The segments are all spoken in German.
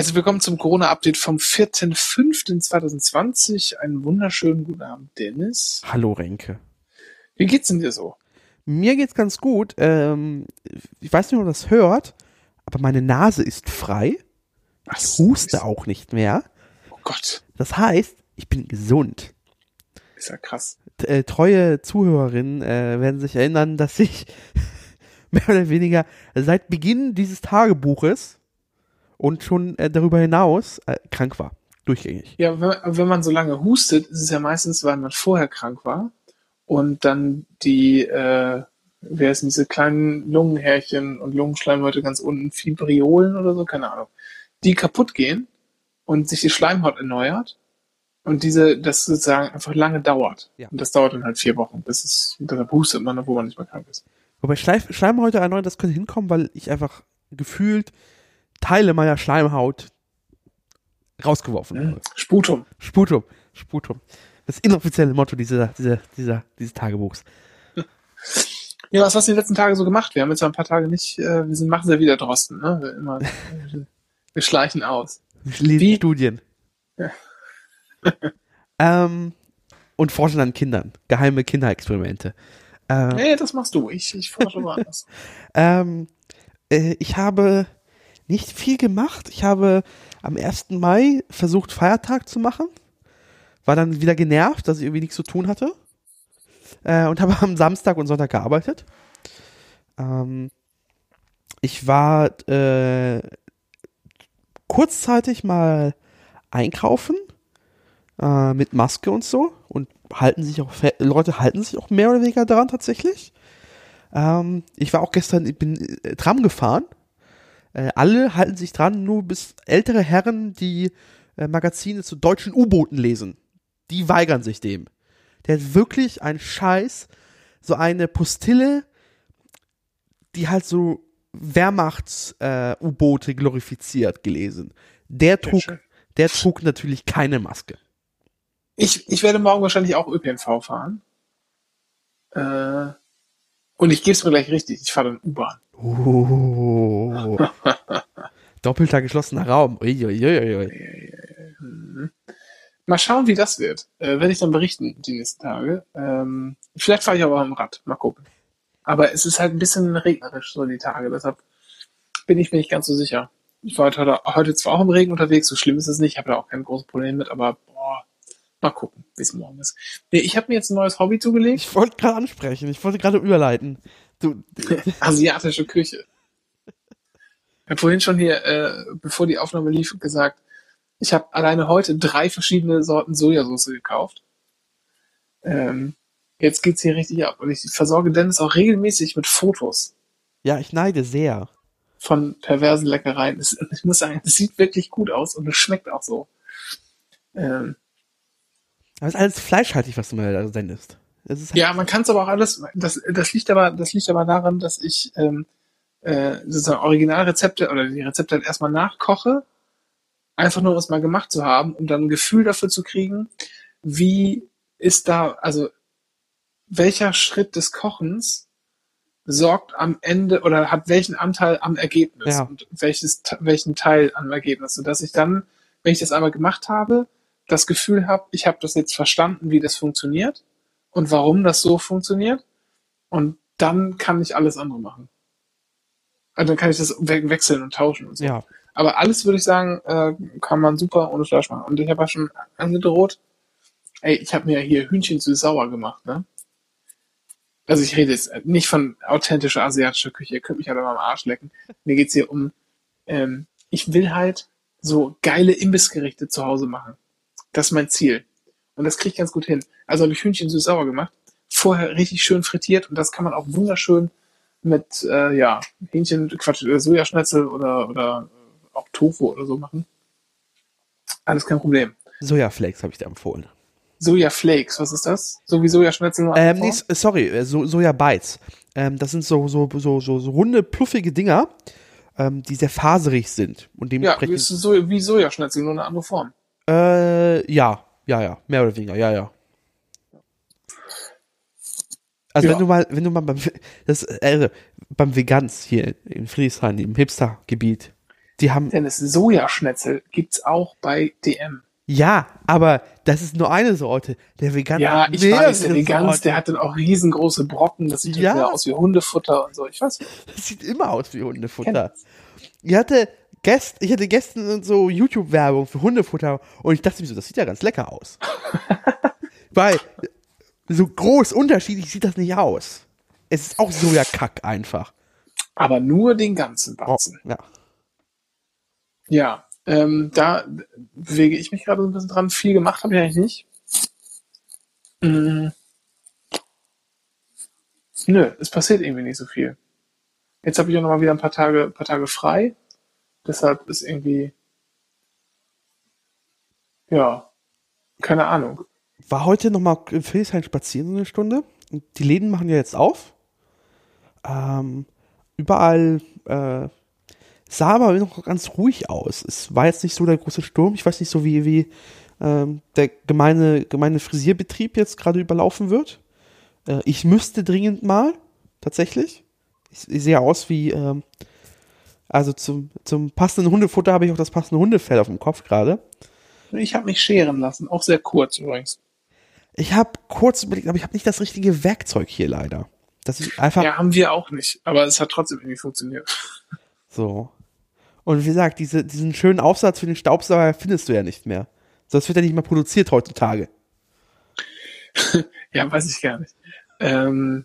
Herzlich willkommen zum Corona-Update vom 4.5.2020. Einen wunderschönen guten Abend, Dennis. Hallo Renke. Wie geht's denn dir so? Mir geht's ganz gut. Ähm, ich weiß nicht, ob man das hört, aber meine Nase ist frei. Ich huste auch nicht mehr. Oh Gott. Das heißt, ich bin gesund. Ist ja krass. T äh, treue Zuhörerinnen äh, werden sich erinnern, dass ich mehr oder weniger seit Beginn dieses Tagebuches und schon äh, darüber hinaus äh, krank war. Durchgängig. Ja, wenn, wenn man so lange hustet, ist es ja meistens, weil man vorher krank war und dann die, äh, wer ist diese kleinen Lungenhärchen und Lungenschleimhäute ganz unten, Fibriolen oder so, keine Ahnung, die kaputt gehen und sich die Schleimhaut erneuert und diese, das sozusagen einfach lange dauert. Ja. Und das dauert dann halt vier Wochen. Das ist, deshalb hustet man, obwohl man nicht mehr krank ist. Wobei Schleim Schleimhäute erneuern, das könnte hinkommen, weil ich einfach gefühlt Teile meiner Schleimhaut rausgeworfen habe. Mhm. Sputum. Sputum. Sputum. Das inoffizielle Motto dieser, dieser, dieser, dieses Tagebuchs. Ja, was hast du die letzten Tage so gemacht? Wir haben jetzt ein paar Tage nicht, äh, wir sind, machen sie ja wieder draußen, ne? Wir, immer, wir schleichen aus. Ich lese Wie? Studien. Ja. ähm, und forschen an Kindern. Geheime Kinderexperimente. Ähm, Nee, das machst du. Ich, ich forsche woanders. Ähm, äh, ich habe nicht viel gemacht. Ich habe am 1. Mai versucht, Feiertag zu machen. War dann wieder genervt, dass ich irgendwie nichts zu tun hatte. Äh, und habe am Samstag und Sonntag gearbeitet. Ähm, ich war äh, kurzzeitig mal einkaufen äh, mit Maske und so und halten sich auch Leute halten sich auch mehr oder weniger daran tatsächlich. Ähm, ich war auch gestern, ich bin äh, Tram gefahren. Äh, alle halten sich dran, nur bis ältere Herren, die äh, Magazine zu deutschen U-Booten lesen. Die weigern sich dem. Der hat wirklich einen Scheiß, so eine Postille, die halt so Wehrmachts-U-Boote glorifiziert gelesen. Der trug, der trug natürlich keine Maske. Ich, ich werde morgen wahrscheinlich auch ÖPNV fahren. Äh, und ich gebe es mir gleich richtig. Ich fahre dann U-Bahn. Oh. Doppelter geschlossener Raum. Uiuiuiui. Mal schauen, wie das wird. Äh, werde ich dann berichten die nächsten Tage. Ähm, vielleicht fahre ich aber am Rad. Mal gucken. Aber es ist halt ein bisschen regnerisch so die Tage. Deshalb bin ich mir nicht ganz so sicher. Ich war heute, heute zwar auch im Regen unterwegs. So schlimm ist es nicht. Ich habe da auch kein großes Problem mit. Aber mal gucken, wie es morgen ist. Nee, ich habe mir jetzt ein neues Hobby zugelegt. Ich wollte gerade ansprechen, ich wollte gerade überleiten. Du, asiatische Küche. Ich habe vorhin schon hier, äh, bevor die Aufnahme lief, gesagt, ich habe alleine heute drei verschiedene Sorten Sojasauce gekauft. Ähm, jetzt geht's hier richtig ab. Und ich versorge Dennis auch regelmäßig mit Fotos ja, ich neide sehr. von perversen Leckereien. Ich muss sagen, es sieht wirklich gut aus und es schmeckt auch so. Ähm, Aber es ist alles fleischhaltig, was du mir da sendest. Es ist halt, Ja, man kann es aber auch alles. Das, das liegt aber, das liegt aber daran, dass ich ähm, äh, sozusagen Originalrezepte oder die Rezepte halt erstmal nachkoche, einfach nur um es mal gemacht zu haben, um dann ein Gefühl dafür zu kriegen, wie ist da, also welcher Schritt des Kochens sorgt am Ende oder hat welchen Anteil am Ergebnis Ja. und welches, welchen Teil am Ergebnis, sodass ich dann, wenn ich das einmal gemacht habe, das Gefühl habe, ich habe das jetzt verstanden, wie das funktioniert und warum das so funktioniert. Und dann kann ich alles andere machen. Also dann kann ich das we wechseln und tauschen und so. ja. Aber alles würde ich sagen, äh, kann man super ohne Fleisch machen. Und ich habe ja schon angedroht, ey, ich habe mir hier Hühnchen süß sauer gemacht, ne? Also ich rede jetzt nicht von authentischer asiatischer Küche, ihr könnt mich alle mal am Arsch lecken. Mir geht's hier um, ähm, ich will halt so geile Imbissgerichte zu Hause machen. Das ist mein Ziel. Und das kriege ich ganz gut hin. Also habe ich Hühnchen süß sauer gemacht, vorher richtig schön frittiert und das kann man auch wunderschön mit äh, ja, Hähnchen, Quatsch, äh, Sojaschnitzel oder, oder auch Tofu oder so machen. Alles kein Problem. Sojaflakes habe ich dir empfohlen. Sojaflakes, was ist das? So wie Sojaschnitzel nur Ähm, nee, sorry, äh, so, Soja-Bites. Ähm, das sind so, so, so, so, so runde, pluffige Dinger, ähm, die sehr faserig sind. Und Ja, dementsprechend. ist so wie Sojaschnitzel, nur eine andere Form. Äh, ja, ja, ja, mehr oder weniger, ja, ja. Also Ja. wenn du mal, wenn du mal beim, das, also beim Veganz hier in Friedrichshain, im Hipster-Gebiet, Die haben, Dennis, Sojaschnetzel gibt's auch bei DM. ja, aber das ist nur eine Sorte. Der Vegan Ja, ich weiß, der Veganz, Sorten. der hat dann auch riesengroße Brocken, das sieht Ja. aus wie Hundefutter und so. Ich weiß. Das sieht immer aus wie Hundefutter. Ich hatte gest, ich hatte gestern so YouTube-Werbung für Hundefutter und ich dachte mir so, das sieht ja ganz lecker aus. Weil so groß unterschiedlich sieht das nicht aus. Es ist auch Sojakack einfach. Aber nur den ganzen Oh, Batzen. ja. Ja, ähm, da bewege ich mich gerade so ein bisschen dran. Viel gemacht habe ich eigentlich nicht. Mm. Nö, es passiert irgendwie nicht so viel. Jetzt habe ich auch noch mal wieder ein paar Tage, paar Tage frei. Deshalb ist irgendwie, ja, keine Ahnung. War heute nochmal in Friedrichshain spazieren eine Stunde. Und die Läden machen ja jetzt auf. Ähm, überall äh, sah aber noch ganz ruhig aus. Es war jetzt nicht so der große Sturm. Ich weiß nicht so, wie, wie ähm, der gemeine, gemeine Frisierbetrieb jetzt gerade überlaufen wird. Äh, ich müsste dringend mal, tatsächlich. Ich, ich sehe aus wie, ähm, also zum, zum passenden Hundefutter habe ich auch das passende Hundefell auf dem Kopf gerade. Ich habe mich scheren lassen, auch sehr kurz übrigens. Ich habe kurz überlegt, aber ich habe nicht das richtige Werkzeug hier leider. Das ist einfach Ja, haben wir auch nicht, aber es hat trotzdem irgendwie funktioniert. so. Und wie gesagt, diese, diesen schönen Aufsatz für den Staubsauger findest du ja nicht mehr. So, Das wird ja nicht mehr produziert heutzutage. Ja, weiß ich gar nicht. Ähm,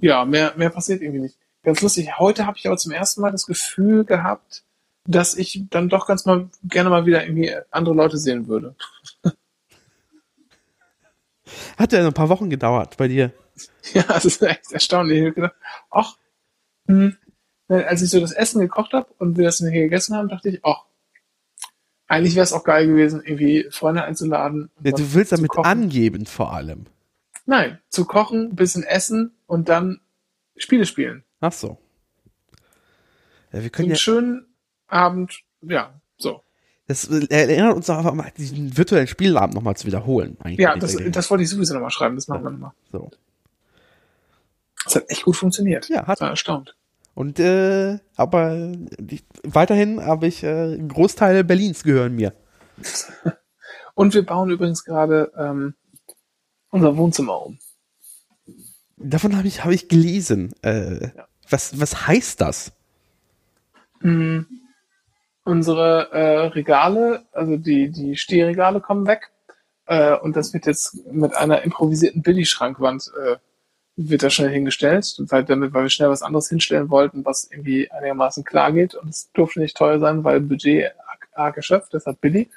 ja, mehr, mehr passiert irgendwie nicht. Ganz lustig. Heute habe ich aber zum ersten Mal das Gefühl gehabt, dass ich dann doch ganz mal gerne mal wieder irgendwie andere Leute sehen würde. Hat ja ein paar Wochen gedauert bei dir. Ja, das ist echt erstaunlich. Ich hab gedacht, ach, hm, als ich so das Essen gekocht habe und wir das hier gegessen haben, dachte ich, ach, eigentlich wäre es auch geil gewesen, irgendwie Freunde einzuladen. Ja, du willst damit kochen. angeben vor allem. Nein, zu kochen, bisschen essen und dann Spiele spielen. Ach so. Ja, wir Einen können ja, schönen Abend, ja, so. das erinnert uns auch einfach mal, diesen virtuellen Spielabend nochmal zu wiederholen. Ja, das, das wollte ich sowieso nochmal schreiben, das machen wir nochmal. so. Das hat echt gut funktioniert. Ja, hat- Ich war erstaunt. Und, äh, aber die, weiterhin habe ich, äh, Großteile Berlins gehören mir. Und wir bauen übrigens gerade ähm, unser Wohnzimmer um. Davon habe ich, habe ich gelesen. Äh, Ja. Was, was heißt das? Mm, Unsere äh, Regale, also die, die Stehregale kommen weg. Äh, und das wird jetzt mit einer improvisierten Billigschrankwand äh, wird das schnell hingestellt, weil, damit, weil wir schnell was anderes hinstellen wollten, was irgendwie einigermaßen klar geht. Und es durfte nicht teuer sein, weil Budget arg, geschöpft, deshalb billig.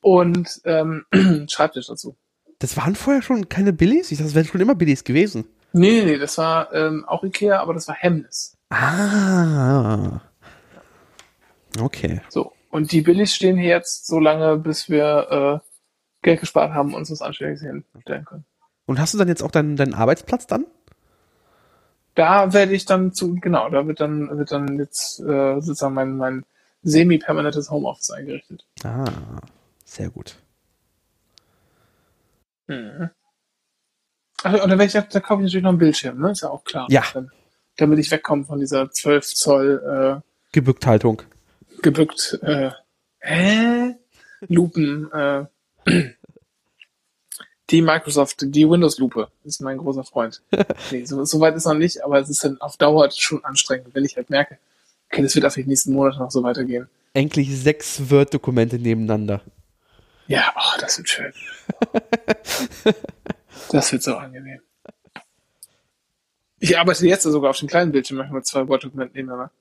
Und ähm, Schreibtisch dazu. Das waren vorher schon keine Billies? Ich dachte, das wären schon immer Billies gewesen. Nee, nee, nee, das war ähm, auch Ikea, aber das war Hemmnis. Ah. Okay. So. Und die Billigs stehen hier jetzt so lange, bis wir äh, Geld gespart haben und uns was Anständiges hinstellen können. Und hast du dann jetzt auch deinen, deinen Arbeitsplatz dann? Da werde ich dann zu, genau, da wird dann, wird dann jetzt äh, sozusagen mein, mein semi-permanentes Homeoffice eingerichtet. Ah, sehr gut. Mhm. Ach, und dann ich, da, da kaufe ich natürlich noch einen Bildschirm, ne? Ist ja auch klar. Ja. Dann, damit ich wegkomme von dieser 12 Zoll Gebückthaltung. äh, gebückt äh, hä? Lupen äh, die Microsoft, die Windows-Lupe ist mein großer Freund. Nee, so, so weit ist noch nicht, aber es ist dann auf Dauer schon anstrengend, wenn ich halt merke, okay, das wird auf die nächsten Monate noch so weitergehen. Endlich sechs Word-Dokumente nebeneinander. Ja, oh, das wird schön. das wird so angenehm. Ich arbeite jetzt sogar auf dem kleinen Bildschirm manchmal zwei Word-Dokumenten nebeneinander.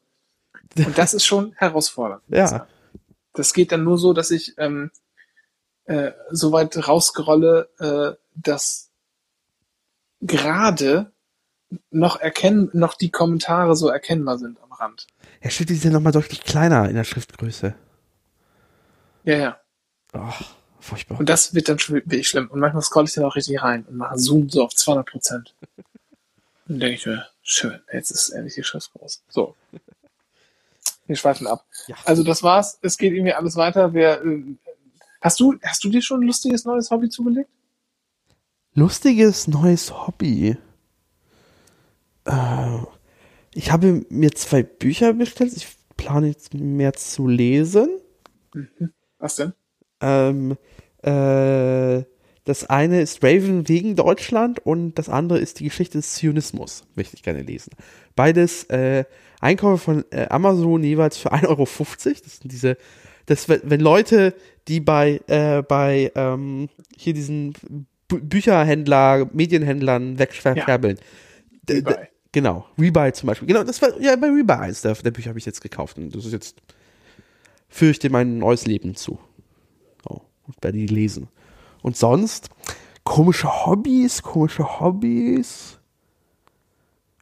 Und das ist schon herausfordernd. Ja. Das geht dann nur so, dass ich ähm, äh, so weit rausgerolle, äh, dass gerade noch erkennen, noch die Kommentare so erkennbar sind am Rand. Ja, stimmt, die sind nochmal deutlich kleiner in der Schriftgröße. Ja, ja. Oh, furchtbar. Und das wird dann schon wirklich schlimm. Und manchmal scroll ich dann auch richtig rein und mache Zoom so auf 200 Prozent. Und denke ich mir, schön, jetzt ist endlich die Schrift groß. So. Wir schweifen ab. Ja. Also das war's. Es geht irgendwie alles weiter. Wir, äh, hast du, hast du dir schon ein lustiges neues Hobby zugelegt? Lustiges neues Hobby. Äh, ich habe mir zwei Bücher bestellt. Ich plane jetzt mehr zu lesen. Was denn? Ähm, äh, das eine ist Raven wegen Deutschland und das andere ist die Geschichte des Zionismus. Möchte ich gerne lesen. Beides äh, Einkäufe von äh, Amazon jeweils für 1,50 Euro. Das sind diese, das, wenn Leute, die bei, äh, bei ähm, hier diesen Bü Bücherhändler, Medienhändlern d- Rebuy. Genau, Rebuy zum Beispiel. Genau, das war ja bei Rebuy eins der, der Bücher habe ich jetzt gekauft und das ist jetzt fürchte mein neues Leben zu. Und werde die lesen. Und sonst komische Hobbys, komische Hobbys.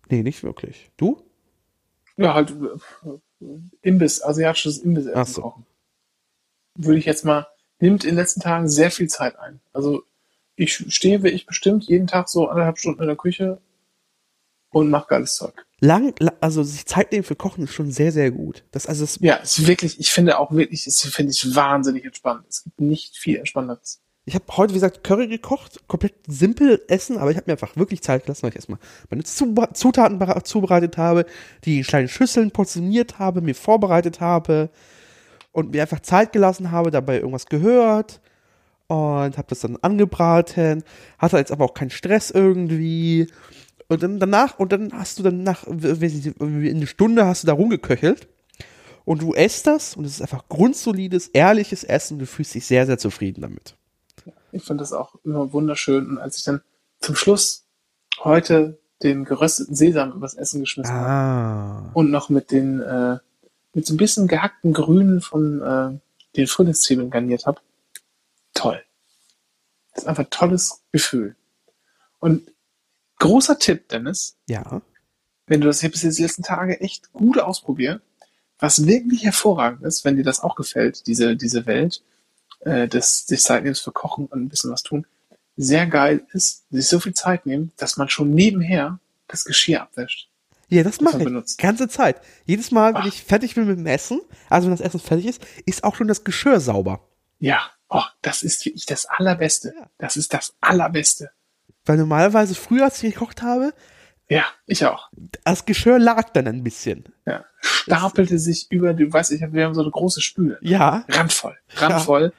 Nee, nicht wirklich. Du? Ja, halt äh, Imbiss, asiatisches Imbiss Ach so. kochen. Würde ich jetzt mal, nimmt in den letzten Tagen sehr viel Zeit ein. Also ich stehe, wie ich bestimmt, jeden Tag so anderthalb Stunden in der Küche und mache geiles Zeug. Lang, la- also sich Zeit nehmen für Kochen ist schon sehr, sehr gut. Das, also das, Ja, es ist wirklich, ich finde auch wirklich, es finde ich wahnsinnig entspannt. Es gibt nicht viel Entspannenderes. ich habe heute, wie gesagt, Curry gekocht, komplett simpel essen, aber ich habe mir einfach wirklich Zeit gelassen, weil ich erstmal meine Zutaten zubereitet habe, die in kleinen Schüsseln portioniert habe, mir vorbereitet habe und mir einfach Zeit gelassen habe, dabei irgendwas gehört und habe das dann angebraten, hatte jetzt aber auch keinen Stress irgendwie und dann danach und dann hast du dann nach weiß nicht, eine Stunde hast du da rumgeköchelt und du esst das und es ist einfach grundsolides, ehrliches Essen und du fühlst dich sehr, sehr zufrieden damit. Ich finde das auch immer wunderschön. Und als ich dann zum Schluss heute den gerösteten Sesam übers Essen geschmissen habe Ah. und noch mit den, äh, mit so ein bisschen gehackten Grünen von äh, den Frühlingszwiebeln garniert habe, toll. Das ist einfach ein tolles Gefühl. Und großer Tipp, Dennis, Ja. wenn du das hier bis jetzt die letzten Tage echt gut ausprobiert, was wirklich hervorragend ist, wenn dir das auch gefällt, diese, diese Welt äh, des, des Zeitnehmens für Kochen und ein bisschen was tun, sehr geil ist, sich so viel Zeit nehmen, dass man schon nebenher das Geschirr abwäscht. Ja, das mache man ich. benutzt. Ganze Zeit. Jedes Mal, wenn Ach. ich fertig bin mit dem Essen, also wenn das Essen fertig ist, ist auch schon das Geschirr sauber. Ja, oh, das ist wirklich das Allerbeste. Ja. Das ist das Allerbeste. Weil normalerweise früher, als ich gekocht habe, Ja, ich auch. das Geschirr lag dann ein bisschen. Ja. Stapelte sich über, du weißt, ich hab, wir haben so eine große Spüle. Ja. Randvoll. Randvoll.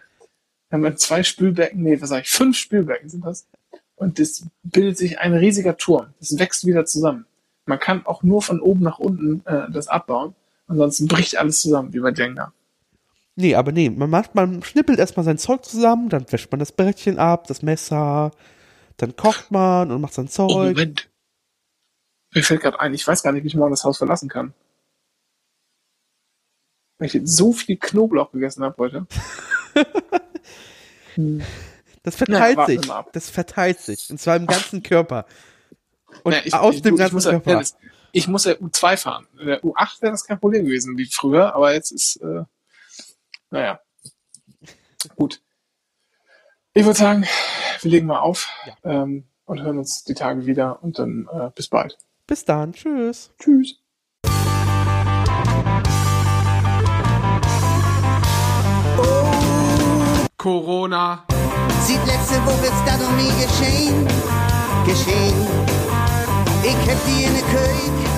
Dann haben wir zwei Spülbecken, nee, was sag ich, fünf Spülbecken sind das. Und das bildet sich ein riesiger Turm. Das wächst wieder zusammen. Man kann auch nur von oben nach unten äh, das abbauen. Ansonsten bricht alles zusammen, wie bei Jenga. Nee, aber nee, man macht, man schnippelt erstmal sein Zeug zusammen, dann wäscht man das Brettchen ab, das Messer, dann kocht man und macht sein Oh, Zeug. Moment. Mir fällt gerade ein, ich weiß gar nicht, wie ich morgen das Haus verlassen kann. Weil ich jetzt so viel Knoblauch gegessen habe heute. das verteilt Na, sich. Das verteilt sich. Und zwar im ganzen Körper. Und Ja, ich, aus ich, dem ich, ganzen muss ja, Körper. Dennis, ich muss ja U2 fahren. In der U8 wäre das kein Problem gewesen wie früher, aber jetzt ist, äh, naja. Gut. Ich würde sagen, wir legen mal auf ähm, und hören uns die Tage wieder und dann äh, bis bald. Bis dann. Tschüss. Tschüss. Corona. Seit letzte Woche ist das noch nie geschehen, geschehen. Ich hab die in der Küche